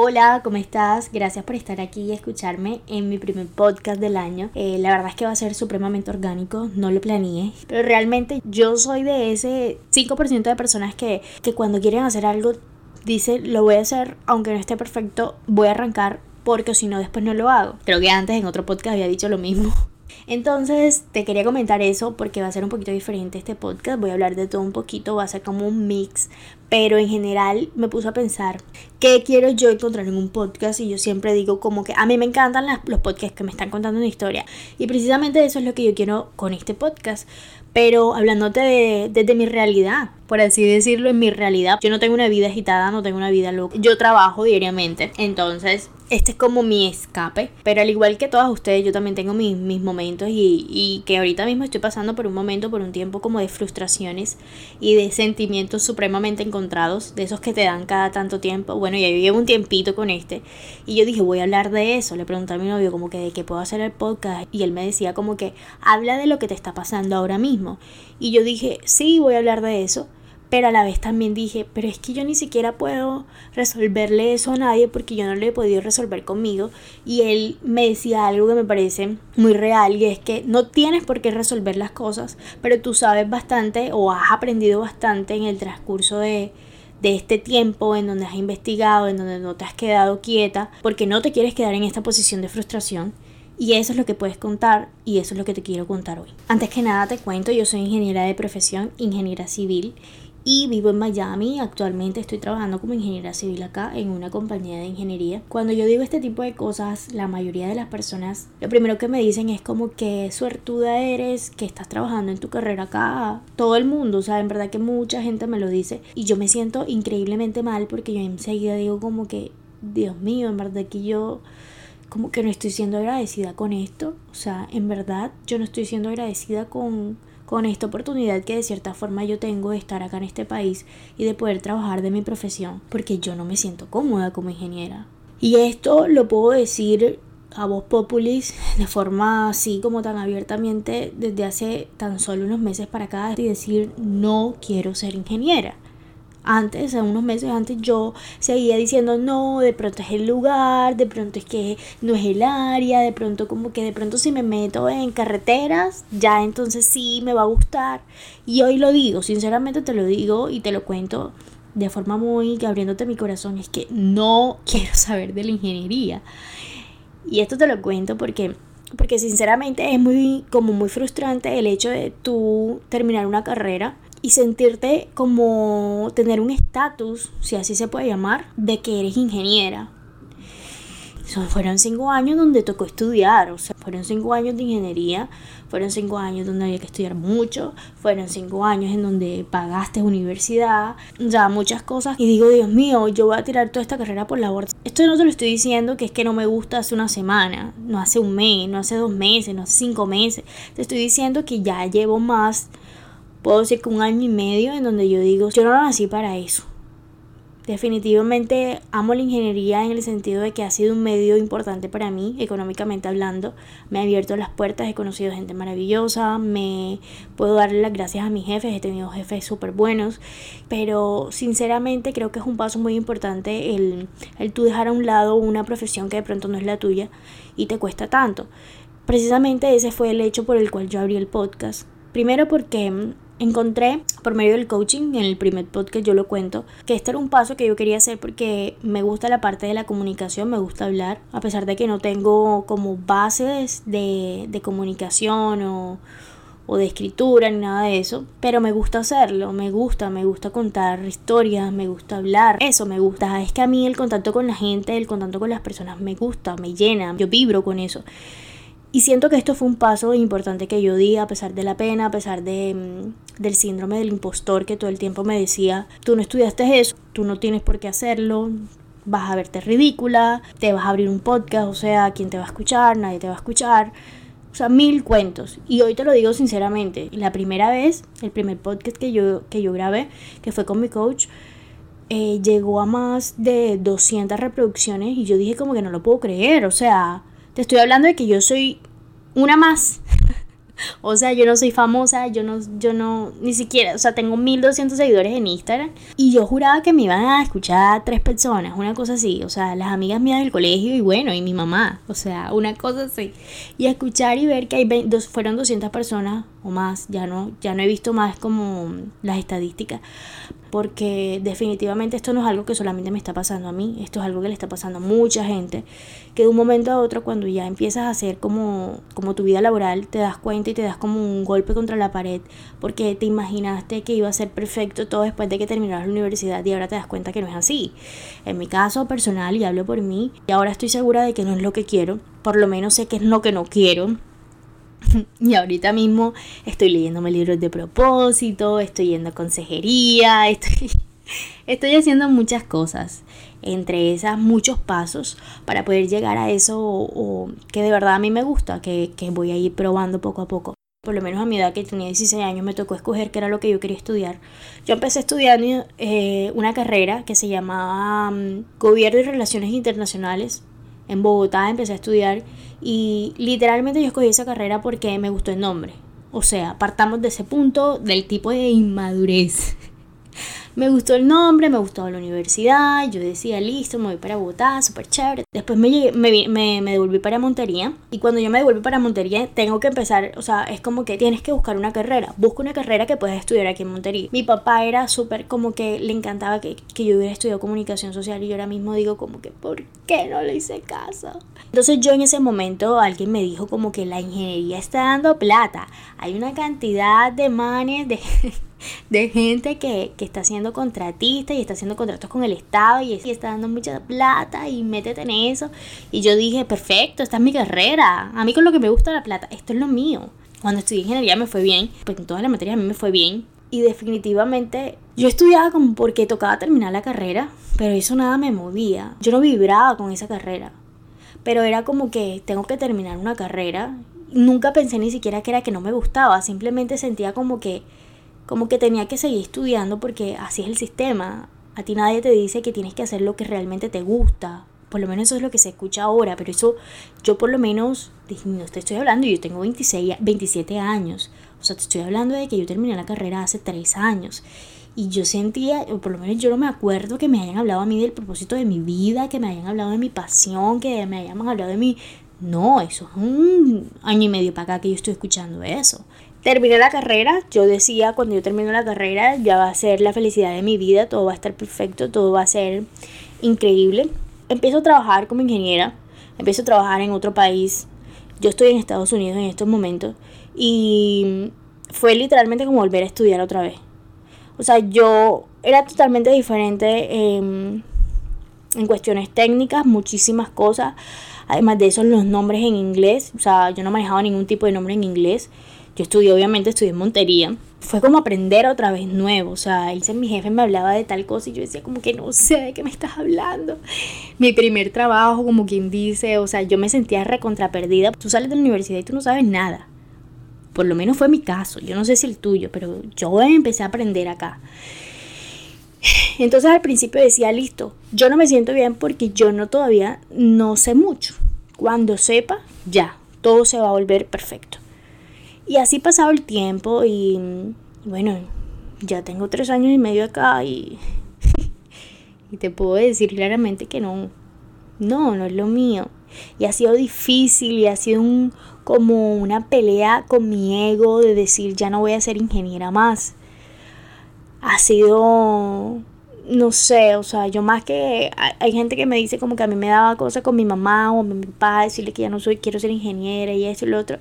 Hola, ¿cómo estás? Gracias por estar aquí y escucharme en mi primer podcast del año. Eh, la verdad es que va a ser supremamente orgánico, no lo planeé, pero realmente yo soy de ese 5% de personas que, que cuando quieren hacer algo dice lo voy a hacer aunque no esté perfecto, voy a arrancar porque si no después no lo hago. Creo que antes en otro podcast había dicho lo mismo. Entonces te quería comentar eso porque va a ser un poquito diferente este podcast. Voy a hablar de todo un poquito, va a ser como un mix. Pero en general me puse a pensar qué quiero yo encontrar en un podcast y yo siempre digo como que a mí me encantan los podcasts que me están contando una historia. Y precisamente eso es lo que yo quiero con este podcast. Pero hablándote de, desde mi realidad, por así decirlo, en mi realidad. Yo no tengo una vida agitada, no tengo una vida loca. Yo trabajo diariamente. Entonces, este es como mi escape. Pero al igual que todas ustedes, yo también tengo mis, mis momentos y, y, que ahorita mismo estoy pasando por un momento, por un tiempo como de frustraciones y de sentimientos supremamente encontrados, de esos que te dan cada tanto tiempo. Bueno, ya llevo un tiempito con este. Y yo dije, voy a hablar de eso. Le pregunté a mi novio como que de qué puedo hacer el podcast. Y él me decía como que habla de lo que te está pasando ahora mismo. Y yo dije, sí, voy a hablar de eso pero a la vez también dije, pero es que yo ni siquiera puedo resolverle eso a nadie porque yo no le he podido resolver conmigo. Y él me decía algo que me parece muy real y es que no tienes por qué resolver las cosas, pero tú sabes bastante o has aprendido bastante en el transcurso de, de este tiempo en donde has investigado, en donde no te has quedado quieta, porque no te quieres quedar en esta posición de frustración. Y eso es lo que puedes contar y eso es lo que te quiero contar hoy. Antes que nada te cuento, yo soy ingeniera de profesión, ingeniera civil y vivo en Miami. Actualmente estoy trabajando como ingeniera civil acá en una compañía de ingeniería. Cuando yo digo este tipo de cosas, la mayoría de las personas lo primero que me dicen es como que suertuda eres, que estás trabajando en tu carrera acá. Todo el mundo, o sea, en verdad que mucha gente me lo dice y yo me siento increíblemente mal porque yo enseguida digo como que, Dios mío, en verdad que yo como que no estoy siendo agradecida con esto. O sea, en verdad yo no estoy siendo agradecida con con esta oportunidad que de cierta forma yo tengo de estar acá en este país y de poder trabajar de mi profesión, porque yo no me siento cómoda como ingeniera. Y esto lo puedo decir a voz populis de forma así como tan abiertamente desde hace tan solo unos meses para acá y decir no quiero ser ingeniera. Antes, unos meses antes, yo seguía diciendo, no, de pronto es el lugar, de pronto es que no es el área, de pronto como que de pronto si me meto en carreteras, ya entonces sí me va a gustar. Y hoy lo digo, sinceramente te lo digo y te lo cuento de forma muy abriéndote mi corazón, es que no quiero saber de la ingeniería. Y esto te lo cuento porque porque sinceramente es muy como muy frustrante el hecho de tú terminar una carrera y sentirte como tener un estatus, si así se puede llamar, de que eres ingeniera. Fueron cinco años donde tocó estudiar, o sea, fueron cinco años de ingeniería, fueron cinco años donde había que estudiar mucho, fueron cinco años en donde pagaste universidad, ya muchas cosas. Y digo, Dios mío, yo voy a tirar toda esta carrera por la borda. Esto no te lo estoy diciendo que es que no me gusta hace una semana, no hace un mes, no hace dos meses, no hace cinco meses. Te estoy diciendo que ya llevo más puedo decir que un año y medio en donde yo digo, yo no nací para eso. Definitivamente amo la ingeniería en el sentido de que ha sido un medio importante para mí, económicamente hablando. Me ha abierto las puertas, he conocido gente maravillosa, me puedo darle las gracias a mis jefes, he tenido jefes súper buenos, pero sinceramente creo que es un paso muy importante el, el tú dejar a un lado una profesión que de pronto no es la tuya y te cuesta tanto. Precisamente ese fue el hecho por el cual yo abrí el podcast. Primero porque encontré por medio del coaching, en el primer podcast yo lo cuento, que este era un paso que yo quería hacer porque me gusta la parte de la comunicación, me gusta hablar, a pesar de que no tengo como bases de, de comunicación o, o de escritura ni nada de eso, pero me gusta hacerlo, me gusta, me gusta contar historias, me gusta hablar, eso me gusta, es que a mí el contacto con la gente, el contacto con las personas me gusta, me llena, yo vibro con eso. Y siento que esto fue un paso importante que yo di a pesar de la pena, a pesar de, mm, del síndrome del impostor que todo el tiempo me decía, tú no estudiaste eso, tú no tienes por qué hacerlo, vas a verte ridícula, te vas a abrir un podcast, o sea, ¿quién te va a escuchar? Nadie te va a escuchar. O sea, mil cuentos. Y hoy te lo digo sinceramente, la primera vez, el primer podcast que yo, que yo grabé, que fue con mi coach, eh, llegó a más de 200 reproducciones y yo dije como que no lo puedo creer, o sea, te estoy hablando de que yo soy una más. O sea, yo no soy famosa, yo no, yo no, ni siquiera, o sea, tengo 1200 seguidores en Instagram y yo juraba que me iban a escuchar tres personas, una cosa así, o sea, las amigas mías del colegio y bueno, y mi mamá, o sea, una cosa así. Y escuchar y ver que hay dos, fueron 200 personas más, ya no, ya no he visto más como las estadísticas, porque definitivamente esto no es algo que solamente me está pasando a mí, esto es algo que le está pasando a mucha gente, que de un momento a otro cuando ya empiezas a hacer como, como tu vida laboral, te das cuenta y te das como un golpe contra la pared, porque te imaginaste que iba a ser perfecto todo después de que terminaras la universidad y ahora te das cuenta que no es así. En mi caso personal, y hablo por mí, y ahora estoy segura de que no es lo que quiero, por lo menos sé que es lo que no quiero, y ahorita mismo estoy leyéndome libros de propósito, estoy yendo a consejería, estoy, estoy haciendo muchas cosas. Entre esas, muchos pasos para poder llegar a eso que de verdad a mí me gusta, que, voy a ir probando poco a poco por lo menos a mi edad que tenía 16 años, me tocó escoger qué era lo que yo quería estudiar. Yo empecé estudiando eh, una carrera que se llamaba mm, Gobierno y Relaciones Internacionales. En Bogotá empecé a estudiar y literalmente yo escogí esa carrera porque me gustó el nombre. O sea, partamos de ese punto del tipo de inmadurez me gustó el nombre, me gustó la universidad, yo decía, listo, me voy para Bogotá, súper chévere. Después me, me, me, me, devolví para Montería y cuando yo me devolví para Montería tengo que empezar, o sea, es como que tienes que buscar una carrera, busca una carrera que puedas estudiar aquí en Montería. Mi papá era súper como que le encantaba que, que yo hubiera estudiado comunicación social y yo ahora mismo digo como que, ¿por qué no le hice caso? Entonces yo en ese momento alguien me dijo como que la ingeniería está dando plata. Hay una cantidad de manes de de gente que, está siendo contratista y está haciendo contratos con el Estado y, está dando mucha plata y métete en eso. Y yo dije, perfecto, esta es mi carrera. A mí con lo que me gusta la plata, esto es lo mío. Cuando estudié ingeniería me fue bien, pues en todas las materias a mí me fue bien. Y definitivamente yo estudiaba como porque tocaba terminar la carrera, pero eso nada me movía. Yo no vibraba con esa carrera. Pero era como que tengo que terminar una carrera. Nunca pensé ni siquiera que era que no me gustaba, simplemente sentía como que como que tenía que seguir estudiando porque así es el sistema. A ti nadie te dice que tienes que hacer lo que realmente te gusta. Por lo menos eso es lo que se escucha ahora, pero eso yo por lo menos, no te estoy hablando, yo tengo 26, 27 años. O sea, te estoy hablando de que yo terminé la carrera hace 3 años. Y yo sentía, o por lo menos yo no me acuerdo que me hayan hablado a mí del propósito de mi vida, que me hayan hablado de mi pasión, que me hayan hablado de mi... No, eso es un año y medio para acá que yo estoy escuchando eso. Terminé la carrera, yo decía cuando yo termino la carrera ya va a ser la felicidad de mi vida, todo va a estar perfecto, todo va a ser increíble. Empiezo a trabajar como ingeniera, empiezo a trabajar en otro país. Yo estoy en Estados Unidos en estos momentos y fue literalmente como volver a estudiar otra vez. O sea, yo era totalmente diferente en, en cuestiones técnicas, muchísimas cosas. Además de eso, los nombres en inglés. O sea, yo no manejaba ningún tipo de nombre en inglés. Yo estudié, obviamente, estudié en Montería. Fue como aprender otra vez nuevo. O sea, mi jefe me hablaba de tal cosa y yo decía como que no sé de qué me estás hablando. Mi primer trabajo, como quien dice, o sea, yo me sentía recontra perdida. Tú sales de la universidad y tú no sabes nada. Por lo menos fue mi caso. Yo no sé si el tuyo, pero yo empecé a aprender acá. Entonces al principio decía, listo, yo no me siento bien porque yo no todavía no sé mucho. Cuando sepa, ya, todo se va a volver perfecto. Y así pasado el tiempo y bueno, ya tengo tres años y medio acá y, y te puedo decir claramente que no, no, no es lo mío. Y ha sido difícil y ha sido un, como una pelea con mi ego de decir ya no voy a ser ingeniera más. Ha sido, no sé, o sea, yo más que hay gente que me dice como que a mí me daba cosas con mi mamá o mi papá, decirle que ya no soy, quiero ser ingeniera y eso y lo otro.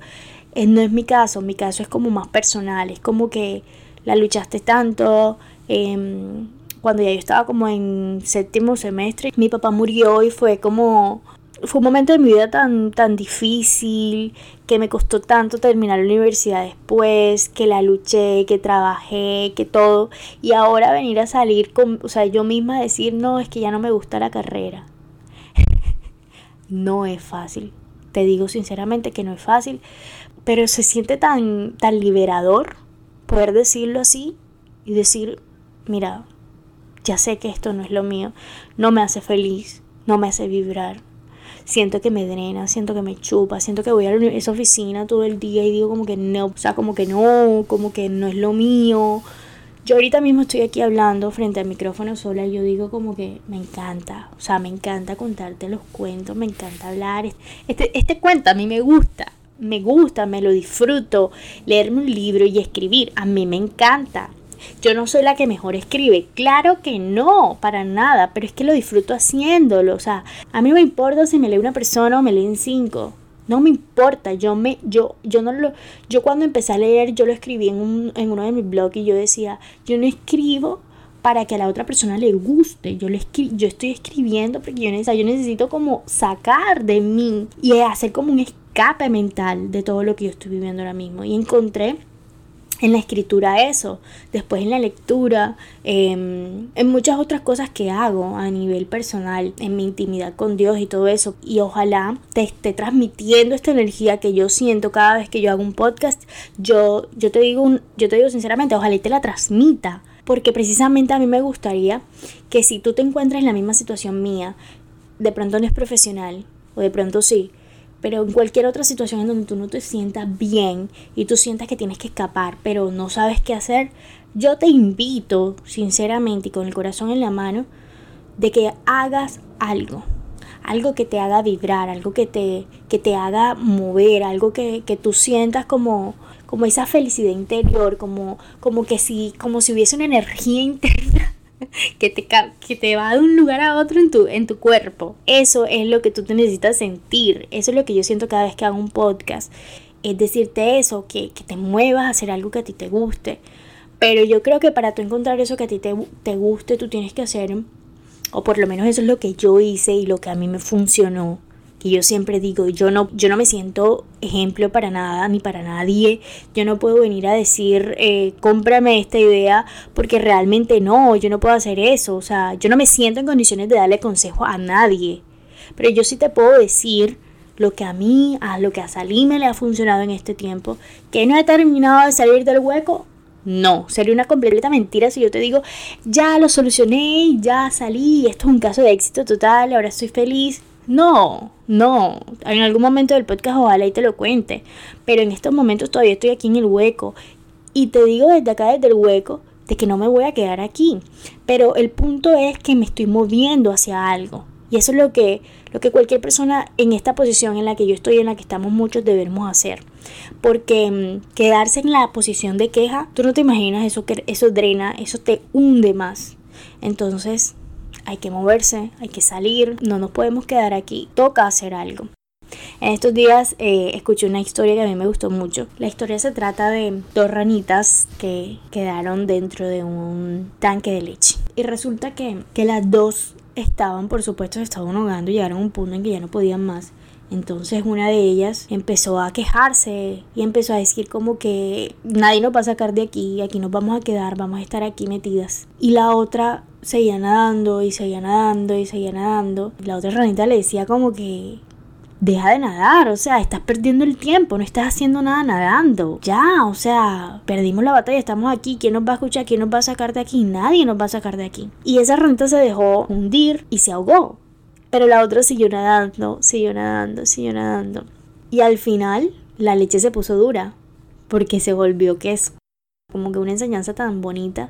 Eh, no es mi caso, mi caso es como más personal, es como que la luchaste tanto. Em, cuando ya yo estaba como en séptimo semestre, mi papá murió y fue como fue un momento de mi vida tan, tan difícil, que me costó tanto terminar la universidad después, que la luché, que trabajé, que todo. Y ahora venir a salir con, o sea, yo misma decir, no, es que ya no me gusta la carrera. no es fácil. Te digo sinceramente que no es fácil, pero se siente tan, tan liberador poder decirlo así y decir, mira, ya sé que esto no es lo mío, no me hace feliz, no me hace vibrar. siento que me drena, siento que me chupa, siento que voy a esa oficina todo el día y digo como que no, o sea, como que no, como que no es lo mío. Yo ahorita mismo estoy aquí hablando frente al micrófono sola y yo digo como que me encanta, o sea, me encanta contarte los cuentos, me encanta hablar. Este, este cuento a mí me gusta, me gusta, me lo disfruto, leerme un libro y escribir, a mí me encanta. Yo no soy la que mejor escribe, claro que no, para nada, pero es que lo disfruto haciéndolo, o sea, a mí me importa si me lee una persona o me leen cinco. No me importa, yo me, yo, yo no lo, yo cuando empecé a leer, yo lo escribí en, en uno de mis blogs y yo decía, yo no escribo para que a la otra persona le guste. Yo, le yo estoy escribiendo porque yo necesito, yo necesito como sacar de mí y hacer como un escape mental de todo lo que yo estoy viviendo ahora mismo. Y encontré en la escritura eso, después en la lectura, em, en muchas otras cosas que hago a nivel personal, en mi intimidad con Dios y todo eso. Y ojalá te esté transmitiendo esta energía que yo siento cada vez que yo hago un podcast. Yo, yo, te, digo yo te digo sinceramente, ojalá te la transmita. Porque precisamente a mí me gustaría que si tú te encuentras en la misma situación mía, de pronto no es profesional, o de pronto sí, pero en cualquier otra situación en donde tú no te sientas bien y tú sientas que tienes que escapar, pero no sabes qué hacer, yo te invito, sinceramente y con el corazón en la mano, de que hagas algo. Algo que te haga vibrar, algo que te, que te haga mover, algo que, que tú sientas como, como esa felicidad interior, como, como que si, como si hubiese una energía interna que te, que te va de un lugar a otro en tu, en tu cuerpo. Eso es lo que tú te necesitas sentir. Eso es lo que yo siento cada vez que hago un podcast. Es decirte eso, que, que te muevas a hacer algo que a ti te guste. Pero yo creo que para tú encontrar eso que a ti te, te guste, tú tienes que hacer, o por lo menos eso es lo que yo hice y lo que a mí me funcionó, que yo siempre digo, yo no, yo no me siento ejemplo para nada ni para nadie, yo no puedo venir a decir, eh, cómprame esta idea, porque realmente no, yo no puedo hacer eso, o sea, yo no me siento en condiciones de darle consejo a nadie, pero yo sí te puedo decir lo que a mí, a lo que a Salime le ha funcionado en este tiempo, que no he terminado de salir del hueco, no, sería una completa mentira si yo te digo, ya lo solucioné, ya salí, esto es un caso de éxito total, ahora estoy feliz. No, no. En algún momento del podcast ojalá y te lo cuente. Pero en estos momentos todavía estoy aquí en el hueco. Y te digo desde acá, desde el hueco, de que no me voy a quedar aquí. Pero el punto es que me estoy moviendo hacia algo. Y eso es lo que, lo que cualquier persona en esta posición en la que yo estoy, en la que estamos muchos, debemos hacer. Porque mm, quedarse en la posición de queja, tú no te imaginas eso que eso drena, eso te hunde más. Entonces, hay que moverse, hay que salir, no nos podemos quedar aquí, toca hacer algo. En estos días eh, escuché una historia que a mí me gustó mucho. La historia se trata de dos ranitas que quedaron dentro de un tanque de leche. Y resulta que, que las dos estaban, por supuesto, se estaban ahogando y llegaron a un punto en que ya no podían más. Entonces una de ellas empezó a quejarse y empezó a decir como que nadie nos va a sacar de aquí, aquí nos vamos a quedar, vamos a estar aquí metidas. Y la otra seguía nadando y seguía nadando y seguía nadando. la otra ranita le decía como que deja de nadar, o sea, estás perdiendo el tiempo, no estás haciendo nada nadando. Ya, o sea, perdimos la batalla, estamos aquí, ¿quién nos va a escuchar? ¿Quién nos va a sacar de aquí? Nadie nos va a sacar de aquí. Y esa ranita se dejó hundir y se ahogó. Pero la otra siguió nadando, siguió nadando, siguió nadando. Y al final la leche se puso dura porque se volvió queso. Como que una enseñanza tan bonita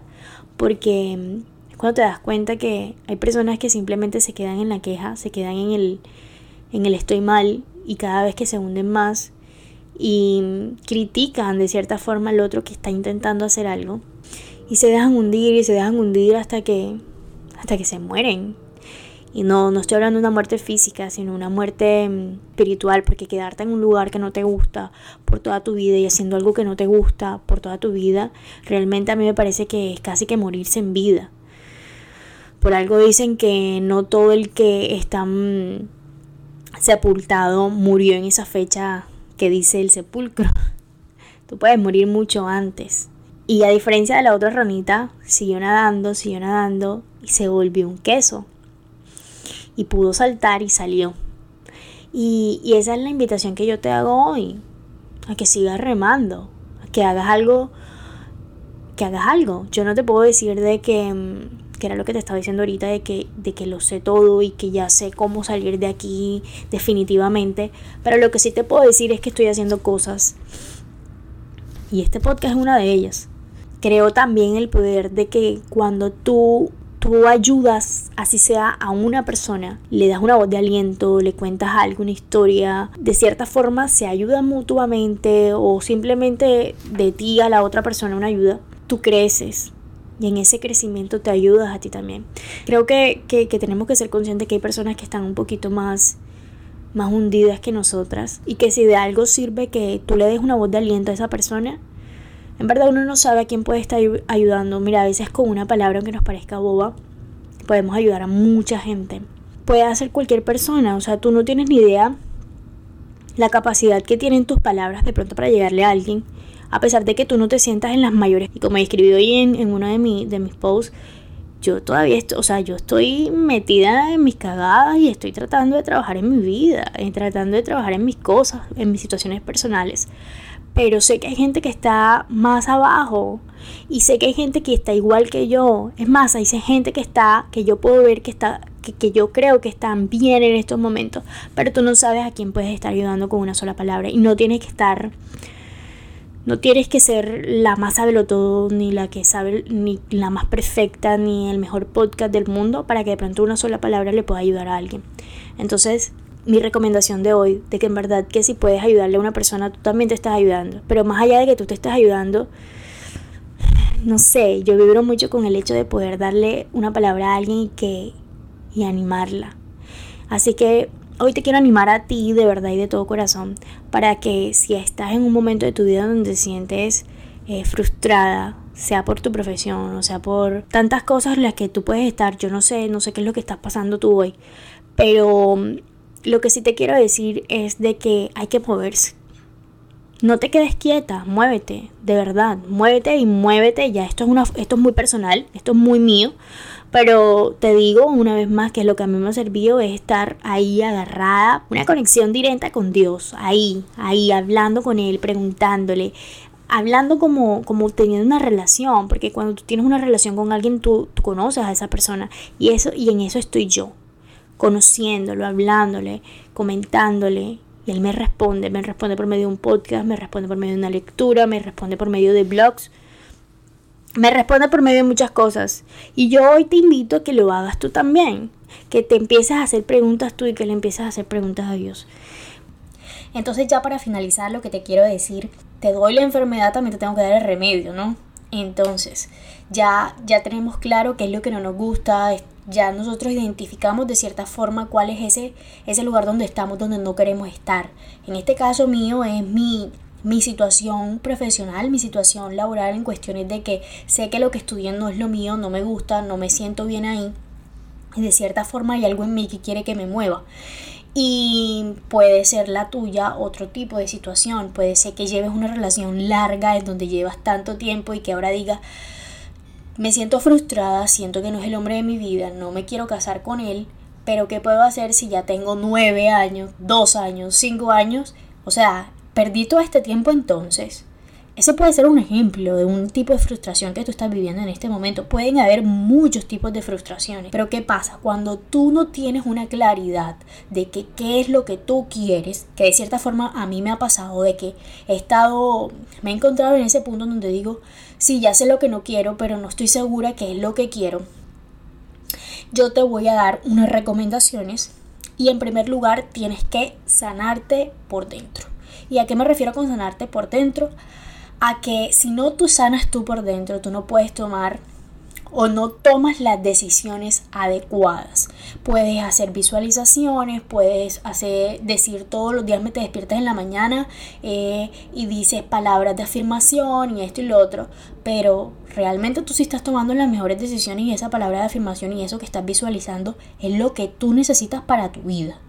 porque mm, es cuando te das cuenta que hay personas que simplemente se quedan en la queja, se quedan en el, en el estoy mal y cada vez que se hunden más y mm, critican de cierta forma al otro que está intentando hacer algo y se dejan hundir y se dejan hundir hasta que hasta que se mueren y no, no estoy hablando de una muerte física, sino una muerte mm, espiritual, porque quedarte en un lugar que no te gusta por toda tu vida y haciendo algo que no te gusta por toda tu vida, realmente a mí me parece que es casi que morirse en vida. Por algo dicen que no todo el que está mm, sepultado murió en esa fecha que dice el sepulcro. Tú puedes morir mucho antes. Y a diferencia de la otra ranita, siguió nadando, siguió nadando y se volvió un queso y pudo saltar y salió. Y, esa es la invitación que yo te hago hoy, a que sigas remando, a que hagas algo que hagas algo. Yo no te puedo decir de que, mm, que era lo que te estaba diciendo ahorita, de que, de que lo sé todo y que ya sé cómo salir de aquí definitivamente. Pero lo que sí te puedo decir es que estoy haciendo cosas. Y este podcast es una de ellas. Creo también el poder de que cuando tú tú ayudas, así sea a una persona, le das una voz de aliento, le cuentas algo, una historia, de cierta forma se ayudan mutuamente o simplemente de ti a la otra persona una ayuda, tú creces. Y en ese crecimiento te ayudas a ti también. Creo que, que, tenemos que ser conscientes que hay personas que están un poquito más más hundidas que nosotras y que si de algo sirve que tú le des una voz de aliento a esa persona, en verdad uno no sabe a quién puede estar ayudando. Mira, a veces con una palabra que nos parezca boba, podemos ayudar a mucha gente. Puede ser cualquier persona, o sea, tú no tienes ni idea la capacidad que tienen tus palabras de pronto para llegarle a alguien, a pesar de que tú no te sientas en las mayores. Y como he escrito hoy en, en uno de, mi, de mis posts, yo todavía, estoy, o sea, yo estoy metida en mis cagadas y estoy tratando de trabajar en mi vida, tratando de trabajar en mis cosas, en mis situaciones personales pero sé que hay gente que está más abajo y sé que hay gente que está igual que yo. Es más, hay gente que está, que yo puedo ver que está, que, yo creo que están bien en estos momentos, pero tú no sabes a quién puedes estar ayudando con una sola palabra y no tienes que estar no tienes que ser la más todo ni la que sabe, ni la más perfecta, ni el mejor podcast del mundo para que de pronto una sola palabra le pueda ayudar a alguien. Entonces, mi recomendación de hoy, de que en verdad que si puedes ayudarle a una persona, tú también te estás ayudando. Pero más allá de que tú te estás ayudando, no sé, yo vibro mucho con el hecho de poder darle una palabra a alguien y, que, y animarla. Así que hoy te quiero animar a ti de verdad y de todo corazón para que si estás en un momento de tu vida donde te sientes eh, frustrada, sea por tu profesión o sea por tantas cosas en las que tú puedes estar, yo no sé, no sé qué es lo que estás pasando tú hoy, pero lo que sí te quiero decir es de que hay que moverse. No te quedes quieta, muévete, de verdad, muévete y muévete. Ya esto es una esto es muy personal, esto es muy mío, pero te digo una vez más que lo que a mí me ha servido es estar ahí agarrada, una conexión directa con Dios, ahí, ahí hablando con él, preguntándole, hablando como, como teniendo una relación, porque cuando tú tienes una relación con alguien, tú, tú, conoces a esa persona y, eso, y en eso estoy yo conociéndolo, hablándole, comentándole. Y él me responde, me responde por medio de un podcast, me responde por medio de una lectura, me responde por medio de blogs, me responde por medio de muchas cosas. Y yo hoy te invito a que lo hagas tú también, que te empieces a hacer preguntas tú y que le empieces a hacer preguntas a Dios. Entonces ya para finalizar lo que te quiero decir, te doy la enfermedad, también te tengo que dar el remedio, ¿no? Entonces, ya, ya tenemos claro qué es lo que no nos gusta, ya nosotros identificamos de cierta forma cuál es ese, ese lugar donde estamos, donde no queremos estar. En este caso mío es mi, mi situación profesional, mi situación laboral en cuestiones de que sé que lo que estudié no es lo mío, no me gusta, no me siento bien ahí. Y de cierta forma hay algo en mí que quiere que me mueva. Y puede ser la tuya otro tipo de situación. Puede ser que lleves una relación larga en donde llevas tanto tiempo y que ahora digas, me siento frustrada, siento que no es el hombre de mi vida, no me quiero casar con él, pero ¿qué puedo hacer si ya tengo nueve años, dos años, cinco años? O sea, perdí todo este tiempo entonces. Ese puede ser un ejemplo de un tipo de frustración que tú estás viviendo en este momento. Pueden haber muchos tipos de frustraciones, pero ¿qué pasa? Cuando tú no tienes una claridad de que qué es lo que tú quieres, que de cierta forma a mí me ha pasado de que he estado, me he encontrado en ese punto donde digo, sí, ya sé lo que no quiero, pero no estoy segura qué es lo que quiero. Yo te voy a dar unas recomendaciones y en primer lugar tienes que sanarte por dentro. ¿Y a qué me refiero con sanarte por dentro? A que si no tú sanas tú por dentro, tú no puedes tomar o no tomas las decisiones adecuadas. Puedes hacer visualizaciones, puedes hacer, decir todos los días me te despiertas en la mañana eh, y dices palabras de afirmación y esto y lo otro, pero realmente tú sí estás tomando las mejores decisiones y esa palabra de afirmación y eso que estás visualizando es lo que tú necesitas para tu vida.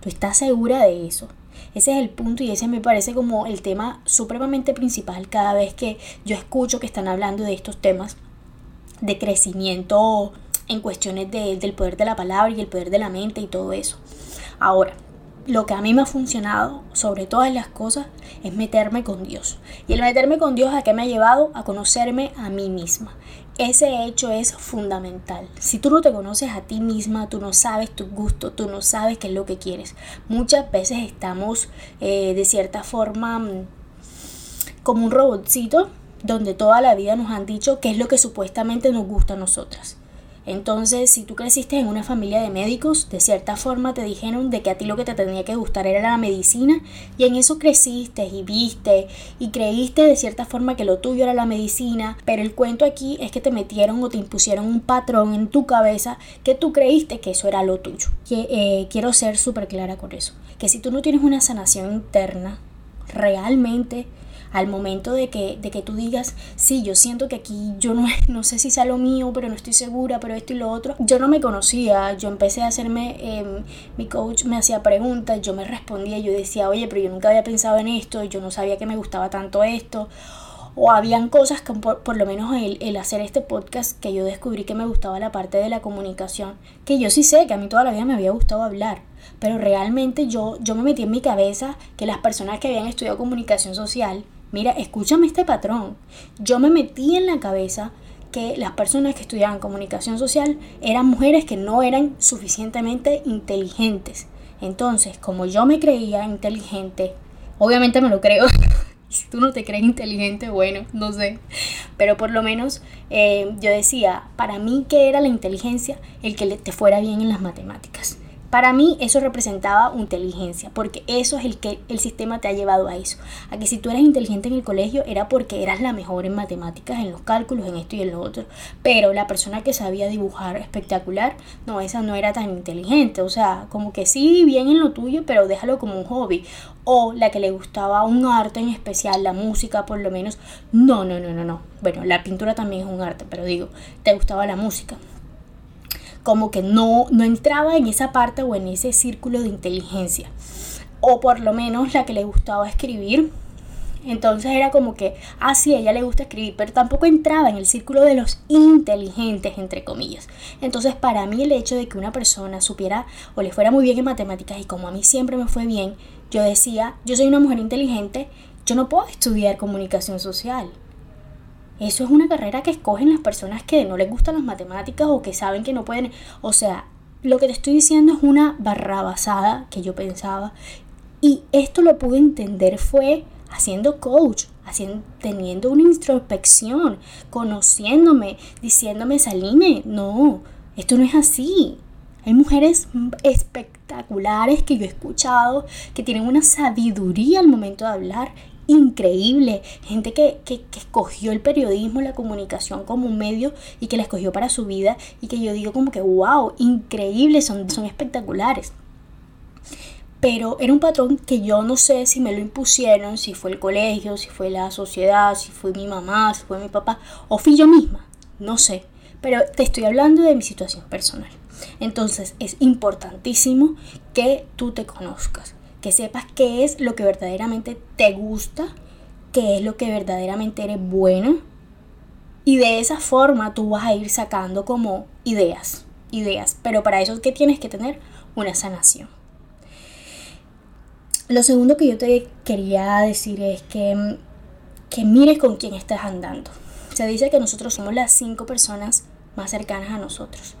Tú estás segura de eso. Ese es el punto y ese me parece como el tema supremamente principal cada vez que yo escucho que están hablando de estos temas de crecimiento en cuestiones del poder de la palabra y el poder de la mente y todo eso. Ahora, lo que a mí me ha funcionado sobre todas las cosas es meterme con Dios. Y el meterme con Dios a qué me ha llevado a conocerme a mí misma. Ese hecho es fundamental. Si tú no te conoces a ti misma, tú no sabes tu gusto, tú no sabes qué es lo que quieres. Muchas veces estamos eh, de cierta forma mm, como un robotcito donde toda la vida nos han dicho qué es lo que supuestamente nos gusta a nosotras. Entonces, si tú creciste en una familia de médicos, de cierta forma te dijeron de que a ti lo que te tenía que gustar era la medicina y en eso creciste y viste y creíste de cierta forma que lo tuyo era la medicina, pero el cuento aquí es que te metieron o te impusieron un patrón en tu cabeza que tú creíste que eso era lo tuyo. Eh, quiero ser súper clara con eso, que si tú no tienes una sanación interna, realmente al momento de que, de que tú digas, sí, yo siento que aquí yo no, no sé si sea lo mío, pero no estoy segura, pero esto y lo otro. Yo no me conocía, yo empecé a hacerme, em, mi coach me hacía preguntas, yo me respondía, yo decía, oye, pero yo nunca había pensado en esto, yo no sabía que me gustaba tanto esto o habían cosas que por, lo menos el, el, hacer este podcast que yo descubrí que me gustaba la parte de la comunicación, que yo sí sé que a mí toda la vida me había gustado hablar, pero realmente yo, yo me metí en mi cabeza que las personas que habían estudiado comunicación social Mira, escúchame este patrón. Yo me metí en la cabeza que las personas que estudiaban comunicación social eran mujeres que no eran suficientemente inteligentes. Entonces, como yo me creía inteligente, obviamente me lo creo. si tú no te crees inteligente, bueno, no sé. Pero por lo menos eh, yo decía, para mí, ¿qué era la inteligencia? El que te fuera bien en las matemáticas. Para mí eso representaba inteligencia, porque eso es el que el sistema te ha llevado a eso. A que si tú eras inteligente en el colegio era porque eras la mejor en matemáticas, en los cálculos, en esto y en lo otro. Pero la persona que sabía dibujar espectacular, no, esa no era tan inteligente. O sea, como que sí, bien en lo tuyo, pero déjalo como un hobby. O la que le gustaba un arte en especial, la música por lo menos. No, no, no, no, no. Bueno, la pintura también es un arte, pero digo, te gustaba la música como que no, no entraba en esa parte o en ese círculo de inteligencia. O por lo menos la que le gustaba escribir. Entonces era como que, ah, sí, ella le gusta escribir, pero tampoco entraba en el círculo de los inteligentes, entre comillas. Entonces, para mí el hecho de que una persona supiera o le fuera muy bien en matemáticas y como a mí siempre me fue bien, yo decía, yo soy una mujer inteligente, yo no puedo estudiar comunicación social. Eso es una carrera que escogen las personas que no les gustan las matemáticas o que saben que no pueden. O sea, lo que te estoy diciendo es una barrabasada que yo pensaba. Y esto lo pude entender fue haciendo coach, haciendo, teniendo una introspección, conociéndome, diciéndome, Saline, no, esto no es así. Hay mujeres espectaculares que yo he escuchado que tienen una sabiduría al momento de hablar increíble, gente que, escogió el periodismo, la comunicación como un medio y que la escogió para su vida y que yo digo como que wow, increíble, son, son espectaculares. Pero era un patrón que yo no sé si me lo impusieron, si fue el colegio, si fue la sociedad, si fue mi mamá, si fue mi papá o fui yo misma, no sé. Pero te estoy hablando de mi situación personal. Entonces es importantísimo que tú te conozcas que sepas qué es lo que verdaderamente te gusta, qué es lo que verdaderamente eres buena. Y de esa forma tú vas a ir sacando como ideas, ideas. Pero para eso que tienes que tener una sanación. Lo segundo que yo te quería decir es que, que mires con quién estás andando. Se dice que nosotros somos las cinco personas más cercanas a nosotros.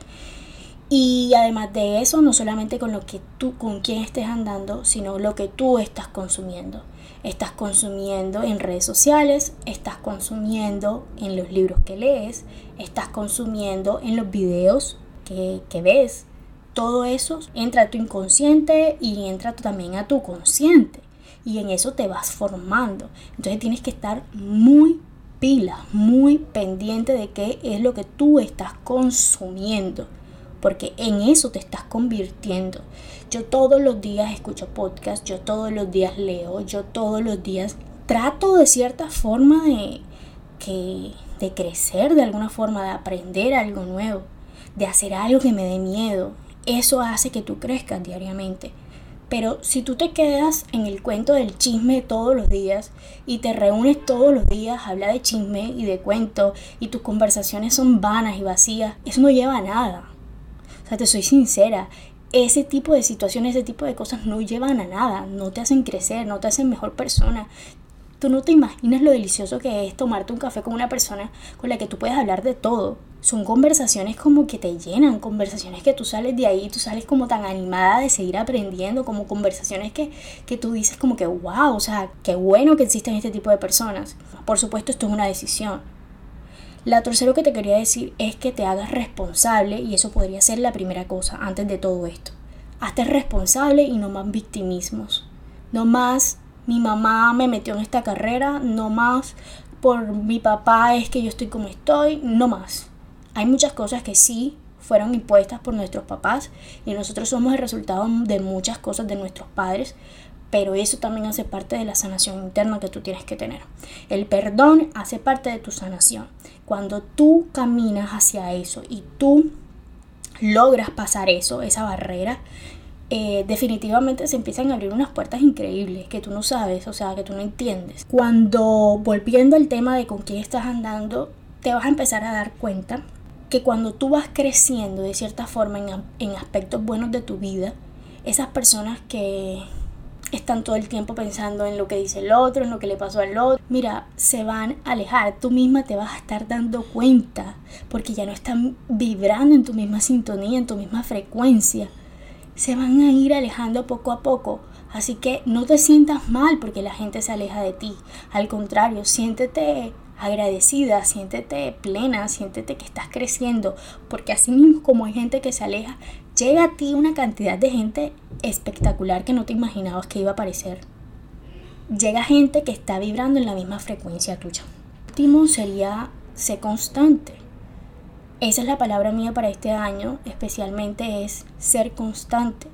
Y además de eso, no solamente con lo que tú, con quién estés andando, sino lo que tú estás consumiendo. Estás consumiendo en redes sociales, estás consumiendo en los libros que lees, estás consumiendo en los videos que, que ves. Todo eso entra a tu inconsciente y entra también a tu consciente. Y en eso te vas formando. Entonces tienes que estar muy pila, muy pendiente de qué es lo que tú estás consumiendo porque en eso te estás convirtiendo. Yo todos los días escucho podcast, yo todos los días leo, yo todos los días trato de cierta forma de, que, de crecer de alguna forma, de aprender algo nuevo, de hacer algo que me dé miedo. Eso hace que tú crezcas diariamente. Pero si tú te quedas en el cuento del chisme todos los días y te reúnes todos los días a hablar de chisme y de cuento y tus conversaciones son vanas y vacías, eso no lleva a nada. Sea, te soy sincera, ese tipo de situaciones, ese tipo de cosas no llevan a nada, no te hacen crecer, no te hacen mejor persona. Tú no te imaginas lo delicioso que es tomarte un café con una persona con la que tú puedes hablar de todo. Son conversaciones como que te llenan, conversaciones que tú sales de ahí, tú sales como tan animada de seguir aprendiendo, como conversaciones que, que tú dices como que wow, o sea, qué bueno que existen este tipo de personas. Por supuesto, esto es una decisión la tercero que te quería decir es que te hagas responsable y eso podría ser la primera cosa antes de todo esto. Hazte responsable y no más victimismos. No más mi mamá me metió en esta carrera, no más por mi papá es que yo estoy como estoy, no más. Hay muchas cosas que sí fueron impuestas por nuestros papás y nosotros somos el resultado de muchas cosas de nuestros padres, pero eso también hace parte de la sanación interna que tú tienes que tener. El perdón hace parte de tu sanación. Cuando tú caminas hacia eso y tú logras pasar eso, esa barrera, eh, definitivamente se empiezan a abrir unas puertas increíbles que tú no sabes, o sea, que tú no entiendes. Cuando volviendo al tema de con quién estás andando, te vas a empezar a dar cuenta que cuando tú vas creciendo de cierta forma en, en aspectos buenos de tu vida, esas personas que están todo el tiempo pensando en lo que dice el otro, en lo que le pasó al otro. Mira, se van a alejar, tú misma te vas a estar dando cuenta, porque ya no están vibrando en tu misma sintonía, en tu misma frecuencia. Se van a ir alejando poco a poco. Así que no te sientas mal porque la gente se aleja de ti. Al contrario, siéntete agradecida, siéntete plena, siéntete que estás creciendo, porque así mismo como hay gente que se aleja, llega a ti una cantidad de gente espectacular que no te imaginabas que iba a aparecer. Llega gente que está vibrando en la misma frecuencia tuya. Último sería ser constante. Esa es la palabra mía para este año, especialmente es ser constante.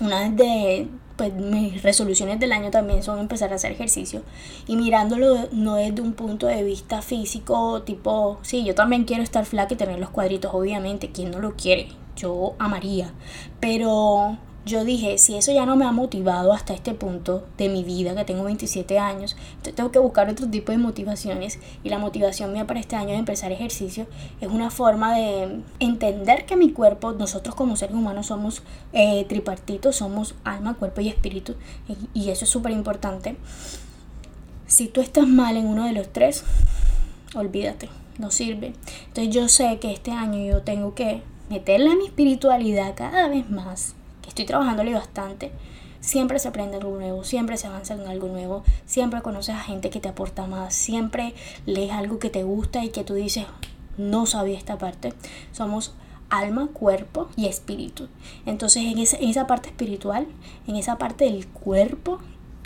Una de pues, mis resoluciones del año también son empezar a hacer ejercicio y mirándolo no desde un punto de vista físico, tipo, sí, yo también quiero estar flaca y tener los cuadritos, obviamente, ¿quién no lo quiere? Yo amaría, pero yo dije, si eso ya no me ha motivado hasta este punto de mi vida, que tengo 27 años, tengo que buscar otro tipo de motivaciones. Y la motivación mía para este año de empezar ejercicio es una forma de entender que mi cuerpo, nosotros como seres humanos somos eh, tripartitos, somos alma, cuerpo y espíritu. Y, y eso es súper importante. Si tú estás mal en uno de los tres, olvídate, no sirve. Entonces yo sé que este año yo tengo que meterle a mi espiritualidad cada vez más estoy trabajándole bastante, siempre se aprende algo nuevo, siempre se avanza en algo nuevo, siempre conoces a gente que te aporta más, siempre lees algo que te gusta y que tú dices, no sabía esta parte. Somos alma, cuerpo y espíritu. Entonces en esa, en esa parte espiritual, en esa parte del cuerpo,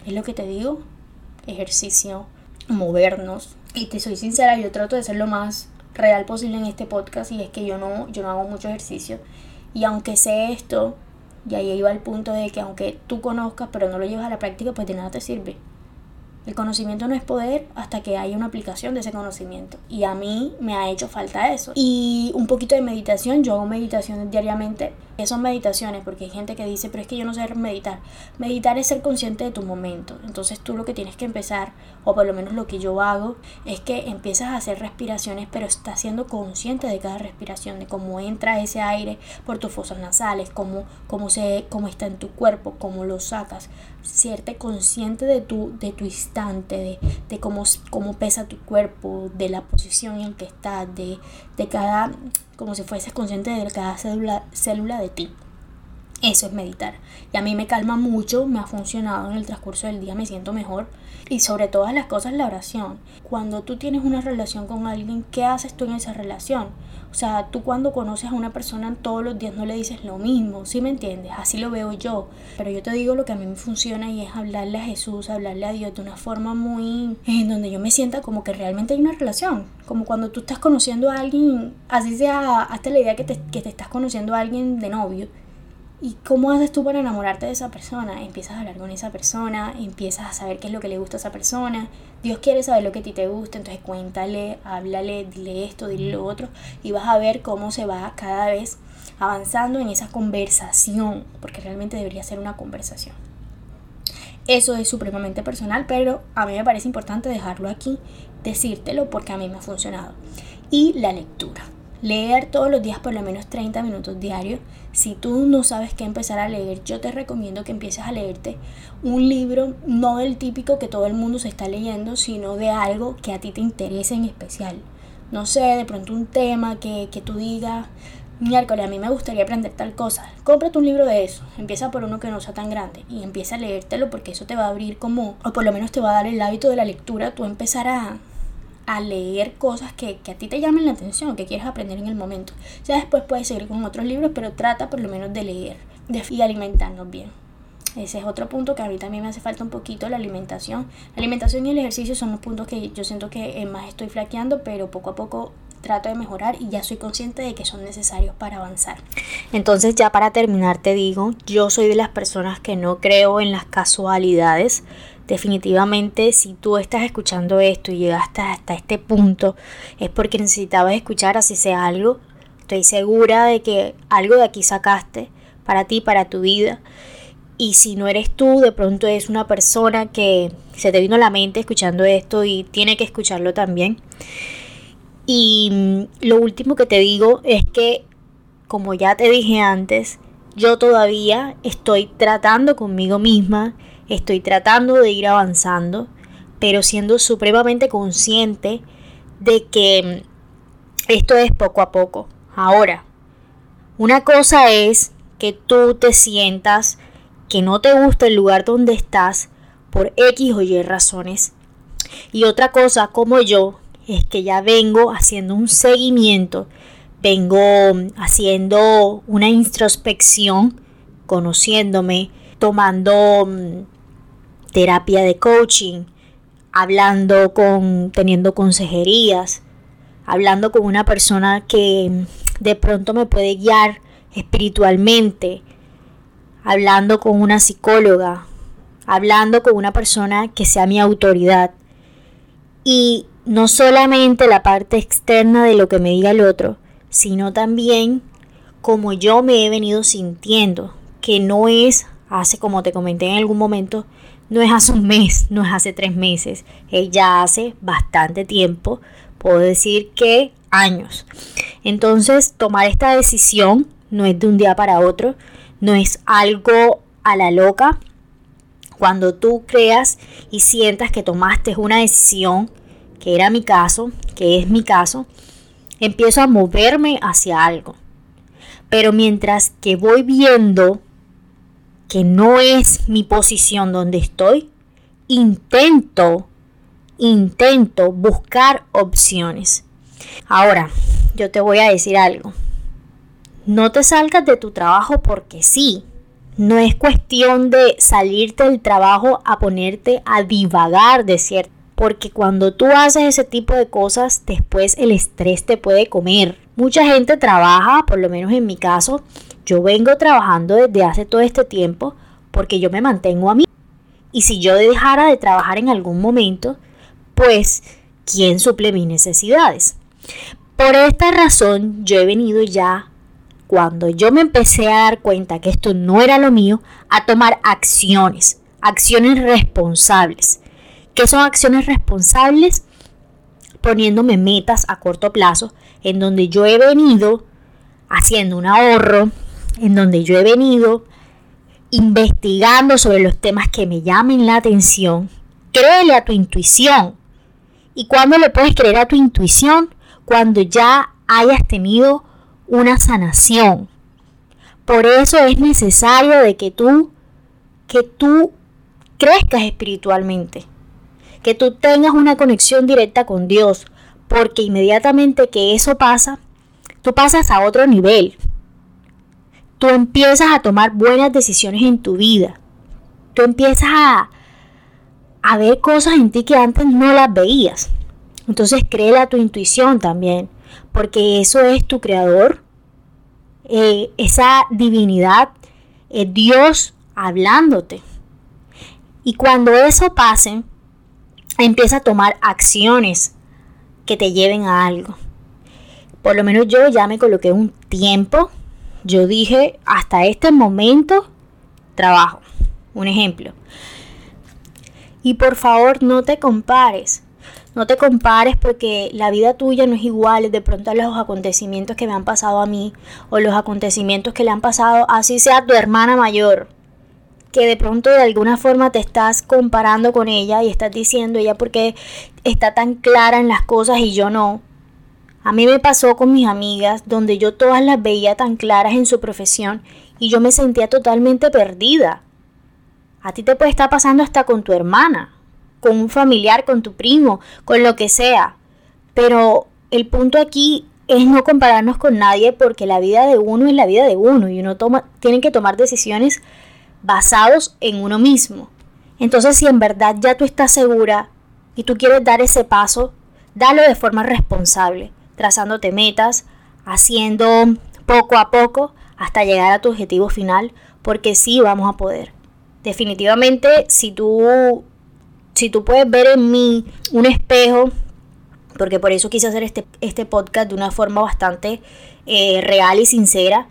es lo que te digo, ejercicio, movernos. Y te soy sincera, yo trato de ser lo más real posible en este podcast y es que yo no, yo no hago mucho ejercicio. Y aunque sé esto, y ahí iba el punto de que aunque tú conozcas pero no lo llevas a la práctica, pues de nada te sirve. El conocimiento no es poder hasta que haya una aplicación de ese conocimiento. Y a mí me ha hecho falta eso. Y un poquito de meditación. Yo hago meditaciones diariamente. ¿Qué son meditaciones? Porque hay gente que dice, pero es que yo no sé meditar. Meditar es ser consciente de tu momento. Entonces tú lo que tienes que empezar, o por lo menos lo que yo hago, es que empiezas a hacer respiraciones, pero estás siendo consciente de cada respiración, de cómo entra ese aire por tus fosas nasales, cómo, cómo, se, cómo está en tu cuerpo, cómo lo sacas sierte consciente de tu, de tu instante, de, de cómo, cómo, pesa tu cuerpo, de la posición en que estás, de, de cada, como si fueses consciente de cada célula, célula de ti. Eso es meditar. Y a mí me calma mucho, me ha funcionado en el transcurso del día, me siento mejor. Y sobre todas las cosas la oración. Cuando tú tienes una relación con alguien, ¿qué haces tú en esa relación? O sea, tú cuando conoces a una persona todos los días no le dices lo mismo, ¿sí me entiendes? Así lo veo yo. Pero yo te digo lo que a mí me funciona y es hablarle a Jesús, hablarle a Dios de una forma muy... en donde yo me sienta como que realmente hay una relación. Como cuando tú estás conociendo a alguien, así sea, hasta la idea que te, que te estás conociendo a alguien de novio ¿Y cómo haces tú para enamorarte de esa persona? Empiezas a hablar con esa persona, empiezas a saber qué es lo que le gusta a esa persona. Dios quiere saber lo que a ti te gusta, entonces cuéntale, háblale, dile esto, dile lo otro y vas a ver cómo se va cada vez avanzando en esa conversación, porque realmente debería ser una conversación. Eso es supremamente personal, pero a mí me parece importante dejarlo aquí, decírtelo porque a mí me ha funcionado. Y la lectura. Leer todos los días por lo menos 30 minutos diarios. Si tú no sabes qué empezar a leer, yo te recomiendo que empieces a leerte un libro, no del típico que todo el mundo se está leyendo, sino de algo que a ti te interese en especial. No sé, de pronto un tema que, que tú digas, miércoles, a mí me gustaría aprender tal cosa. Cómprate un libro de eso. Empieza por uno que no sea tan grande y empieza a leértelo porque eso te va a abrir como, o por lo menos te va a dar el hábito de la lectura. Tú empezarás a leer cosas que, a ti te llamen la atención, que quieres aprender en el momento. Ya después puedes seguir con otros libros, pero trata por lo menos de leer de, y alimentarnos bien. Ese es otro punto que a mí también me hace falta un poquito, la alimentación. La alimentación y el ejercicio son los puntos que yo siento que más estoy flaqueando, pero poco a poco trato de mejorar y ya soy consciente de que son necesarios para avanzar. Entonces ya para terminar te digo, yo soy de las personas que no creo en las casualidades. Definitivamente si tú estás escuchando esto y llegaste hasta este punto es porque necesitabas escuchar así sea algo. Estoy segura de que algo de aquí sacaste para ti, para tu vida. Y si no eres tú, de pronto es una persona que se te vino a la mente escuchando esto y tiene que escucharlo también. Y mm, lo último que te digo es que, como ya te dije antes, yo todavía estoy tratando conmigo misma Estoy tratando de ir avanzando, pero siendo supremamente consciente de que esto es poco a poco. Ahora, una cosa es que tú te sientas que no te gusta el lugar donde estás por X o Y razones. Y otra cosa, como yo, es que ya vengo haciendo un seguimiento, vengo haciendo una introspección, conociéndome, tomando mm, terapia de coaching, hablando con, teniendo consejerías, hablando con una persona que de pronto me puede guiar espiritualmente, hablando con una psicóloga, hablando con una persona que sea mi autoridad. Y no solamente la parte externa de lo que me diga el otro, sino también como yo me he venido sintiendo, que no es, hace como te comenté en algún momento, no es hace un mes, no es hace tres meses, es ya hace bastante tiempo, puedo decir que años. Entonces, tomar esta decisión no es de un día para otro, no es algo a la loca. Cuando tú creas y sientas que tomaste una decisión, que era mi caso, que es mi caso, empiezo a moverme hacia algo. Pero mientras que voy viendo que no es mi posición donde estoy, intento, intento buscar opciones. Ahora, yo te voy a decir algo. No te salgas de tu trabajo porque sí. No es cuestión de salirte del trabajo a ponerte a divagar de cierto. Porque cuando tú haces ese tipo de cosas, después el estrés te puede comer. Mucha gente trabaja, por lo menos en mi caso, yo vengo trabajando desde hace todo este tiempo porque yo me mantengo a mí. Y si yo dejara de trabajar en algún momento, pues, ¿quién suple mis necesidades? Por esta razón, yo he venido ya, cuando yo me empecé a dar cuenta que esto no era lo mío, a tomar acciones, acciones responsables. ¿Qué son acciones responsables? Poniéndome metas a corto plazo, en donde yo he venido haciendo un ahorro, en donde yo he venido investigando sobre los temas que me llamen la atención. Créele a tu intuición. ¿Y cuándo le puedes creer a tu intuición? Cuando ya hayas tenido una sanación. Por eso es necesario de que tú, que tú crezcas espiritualmente. Que tú tengas una conexión directa con Dios. Porque inmediatamente que eso pasa, tú pasas a otro nivel tú empiezas a tomar buenas decisiones en tu vida. Tú empiezas a, a ver cosas en ti que antes no las veías. Entonces créele a tu intuición también, porque eso es tu creador, eh, esa divinidad, es Dios hablándote. Y cuando eso pase, empieza a tomar acciones que te lleven a algo. Por lo menos yo ya me coloqué un tiempo yo dije, hasta este momento trabajo. Un ejemplo. Y por favor no te compares. No te compares porque la vida tuya no es igual de pronto a los acontecimientos que me han pasado a mí o los acontecimientos que le han pasado así sea tu hermana mayor. Que de pronto de alguna forma te estás comparando con ella y estás diciendo ella porque está tan clara en las cosas y yo no. A mí me pasó con mis amigas donde yo todas las veía tan claras en su profesión y yo me sentía totalmente perdida. A ti te puede estar pasando hasta con tu hermana, con un familiar, con tu primo, con lo que sea. Pero el punto aquí es no compararnos con nadie porque la vida de uno es la vida de uno y uno toma, tiene que tomar decisiones basados en uno mismo. Entonces, si en verdad ya tú estás segura y tú quieres dar ese paso, dalo de forma responsable, trazándote metas, haciendo poco a poco hasta llegar a tu objetivo final, porque sí vamos a poder. Definitivamente, si tú, si tú puedes ver en mí un espejo, porque por eso quise hacer este, este podcast de una forma bastante eh, real y sincera,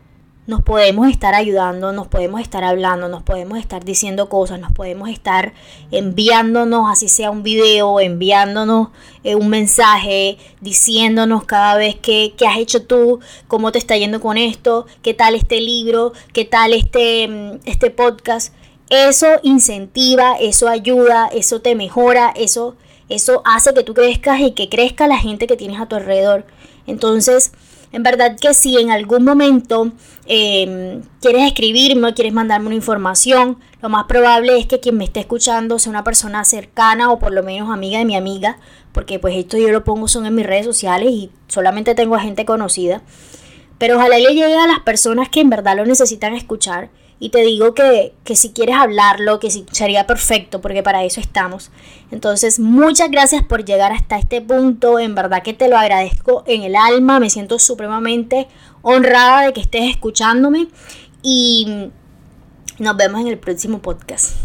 nos podemos estar ayudando, nos podemos estar hablando, nos podemos estar diciendo cosas, nos podemos estar enviándonos, así sea un video, enviándonos eh, un mensaje, diciéndonos cada vez qué has hecho tú, cómo te está yendo con esto, qué tal este libro, qué tal este, mm, este podcast. Eso incentiva, eso ayuda, eso te mejora, eso, eso hace que tú crezcas y que crezca la gente que tienes a tu alrededor. Entonces, en verdad que si en algún momento em, quieres escribirme o quieres mandarme una información, lo más probable es que quien me esté escuchando sea una persona cercana o por lo menos amiga de mi amiga, porque pues esto yo lo pongo son en mis redes sociales y solamente tengo a gente conocida. Pero ojalá le llegue a las personas que en verdad lo necesitan escuchar y te digo que, si quieres hablarlo, que sería perfecto, porque para eso estamos. Entonces, muchas gracias por llegar hasta este punto. En verdad que te lo agradezco en el alma. Me siento supremamente honrada de que estés escuchándome. Y nos vemos en el próximo podcast.